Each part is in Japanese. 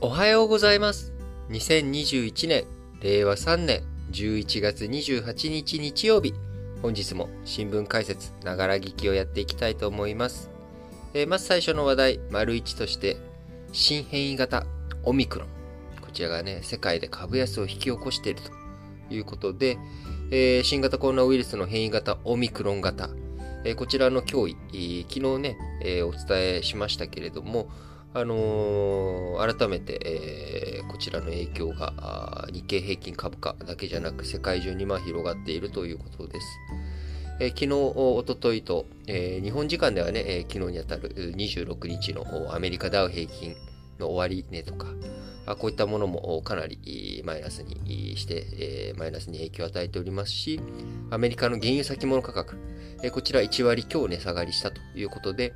おはようございます。2021年、令和3年11月28日日曜日。本日も新聞解説、ながら聞きをやっていきたいと思います。えーまず最初の話題、丸一として、新変異型オミクロン。こちらがね、世界で株安を引き起こしているということで、えー新型コロナウイルスの変異型オミクロン型。えーこちらの脅威、昨日ね、お伝えしましたけれども、あのー改めて、えーこちらの影響が日経平均株価だけじゃなく世界中にまあ広がっているということです。えー昨日、おとといと、えー日本時間ではね、えー昨日にあたる26日のアメリカダウ平均の終値とか、あこういったものもかなりマイナスにして、えーマイナスに影響を与えておりますし、アメリカの原油先物価格、えーこちら1割強値下がりしたということで、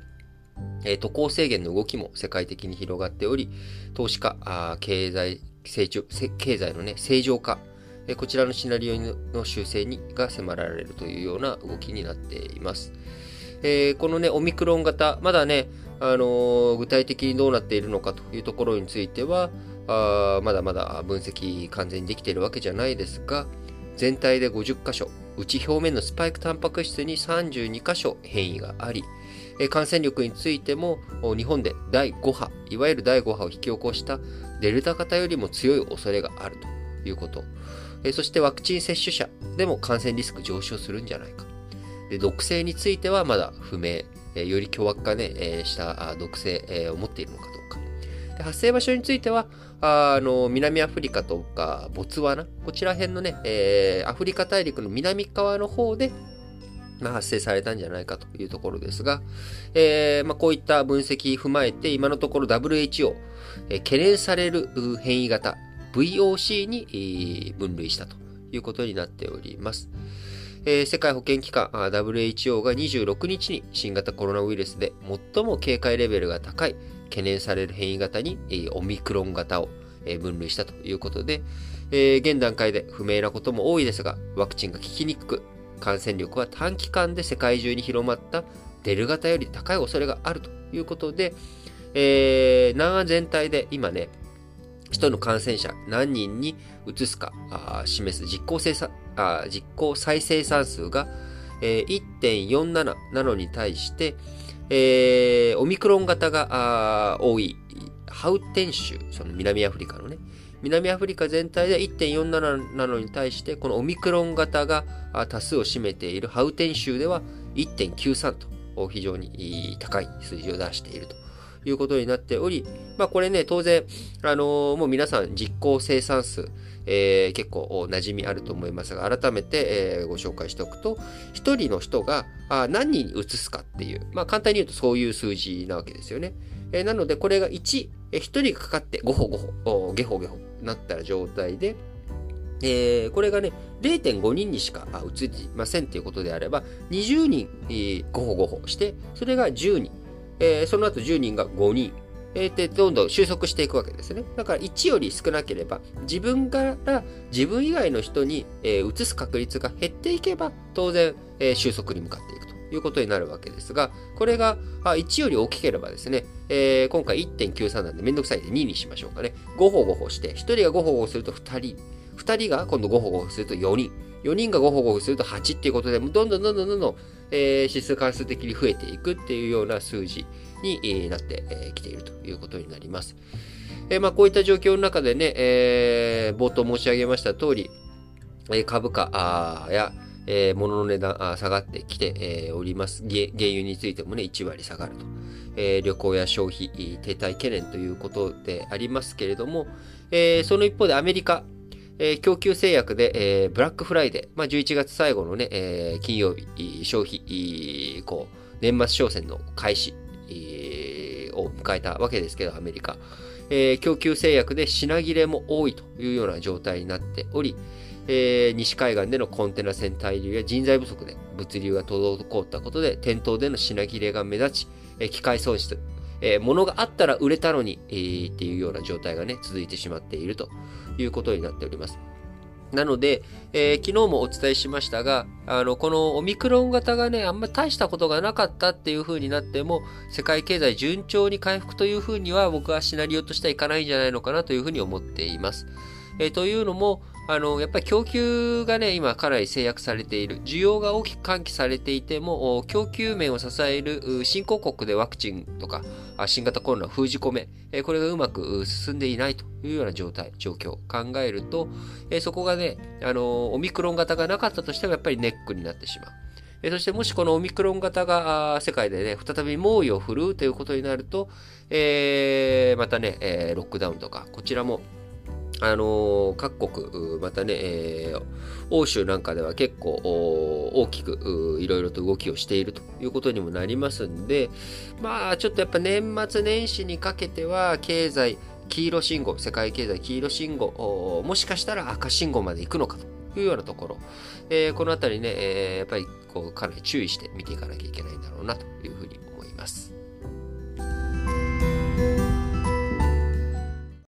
え渡航制限の動きも世界的に広がっており、投資家、経済成長、経済のね、正常化、えこちらのシナリオの修正にが迫られるというような動きになっています。えーこのね、オミクロン型、まだね、あの具体的にどうなっているのかというところについては、あまだまだ分析完全にできているわけじゃないですが、全体で50箇所、内表面のスパイクタンパク質に32箇所変異があり、感染力についても日本で第5波、いわゆる第5波を引き起こしたデルタ型よりも強い恐れがあるということ。そしてワクチン接種者でも感染リスク上昇するんじゃないか。で毒性についてはまだ不明。より凶悪化ね、した毒性、を持っているのかどうか。発生場所については、あの南アフリカとかボツワナ、こちら辺のね、えーアフリカ大陸の南側の方で、発生されたんじゃないかというところですが、えーまあ、こういった分析踏まえて、今のところ WHO、えー懸念される変異型 VOC に、分類したということになっております。えー世界保健機関 WHO が26日に新型コロナウイルスで最も警戒レベルが高い懸念される変異型に、えーオミクロン型を、えー分類したということで、え現段階で不明なことも多いですが、ワクチンが効きにくく、感染力は短期間で世界中に広まったデル型より高い恐れがあるということで、えー南ア全体で今ね、人の感染者何人に移すかあ示す実効生産あ実効再生産数が、えー1.47なのに対して、えーオミクロン型があ多いハウテン州、その南アフリカのね、南アフリカ全体で1.47なのに対して、このオミクロン型が多数を占めているハウテン州では1.93と非常に高い数字を出しているということになっており、まあこれね、当然、あのーもう皆さん実行生産数、えー結構馴染みあると思いますが、改めて、えーご紹介しておくと、1人の人があ何人に移すかっていう、まあ簡単に言うとそういう数字なわけですよね。えなので、これが1、えー1人がかかって5歩5歩、おゲホゲホなった状態で、えーこれがね、0.5人にしか移りませんということであれば、20人、えー、5歩5歩して、それが10人、えーその後10人が5人、えーで、どんどん収束していくわけですね。だから1より少なければ、自分から自分以外の人に、えー移す確率が減っていけば、当然、えー収束に向かっていくと。いうことになるわけですが、これが1より大きければですね、えー今回1.93なんでめんどくさいんで2にしましょうかね。5歩5歩して、1人が5歩5歩すると2人、2人が今度5歩5歩すると4人、4人が5歩5歩すると8っていうことで、どんどんどんどんどんどん、えー指数関数的に増えていくっていうような数字になってきているということになります。えーまあ、こういった状況の中でね、えー冒頭申し上げました通り、株価や、えー物の値段あ下がってきて、えーおります。原原油についてもね、1割下がると。えー旅行や消費、停滞懸念ということでありますけれども、えーその一方でアメリカ、えー供給制約で、えーブラックフライデー、まあ、11月最後のね、えー金曜日、消費、こう、年末商戦の開始、えーを迎えたわけですけど、アメリカ。えー供給制約で品切れも多いというような状態になっており、えー西海岸でのコンテナ船滞留や人材不足で物流が滞ったことで店頭での品切れが目立ち、えー機械損失、えー物があったら売れたのに、えーっていうような状態がね、続いてしまっているということになっております。なので、えー、昨日もお伝えしましたが、あの、このオミクロン型がね、あんま大したことがなかったっていう風になっても、世界経済順調に回復という風には僕はシナリオとしてはいかないんじゃないのかなという風に思っています。えー、というのも、あの、やっぱり供給がね、今かなり制約されている。需要が大きく喚起されていても、供給面を支える新興国でワクチンとか、新型コロナ封じ込め、これがうまく進んでいないというような状態、状況を考えると、そこがね、あの、オミクロン型がなかったとしてもやっぱりネックになってしまう。そしてもしこのオミクロン型が世界でね、再び猛威を振るうということになると、えー、またね、ロックダウンとか、こちらもあの、各国、またね、えー、欧州なんかでは結構大きくいろいろと動きをしているということにもなりますんで、まあちょっとやっぱ年末年始にかけては経済、黄色信号、世界経済黄色信号、もしかしたら赤信号まで行くのかというようなところ、えー、このあたりね、えー、やっぱりこうかなり注意して見ていかなきゃいけないんだろうなというふうに思います。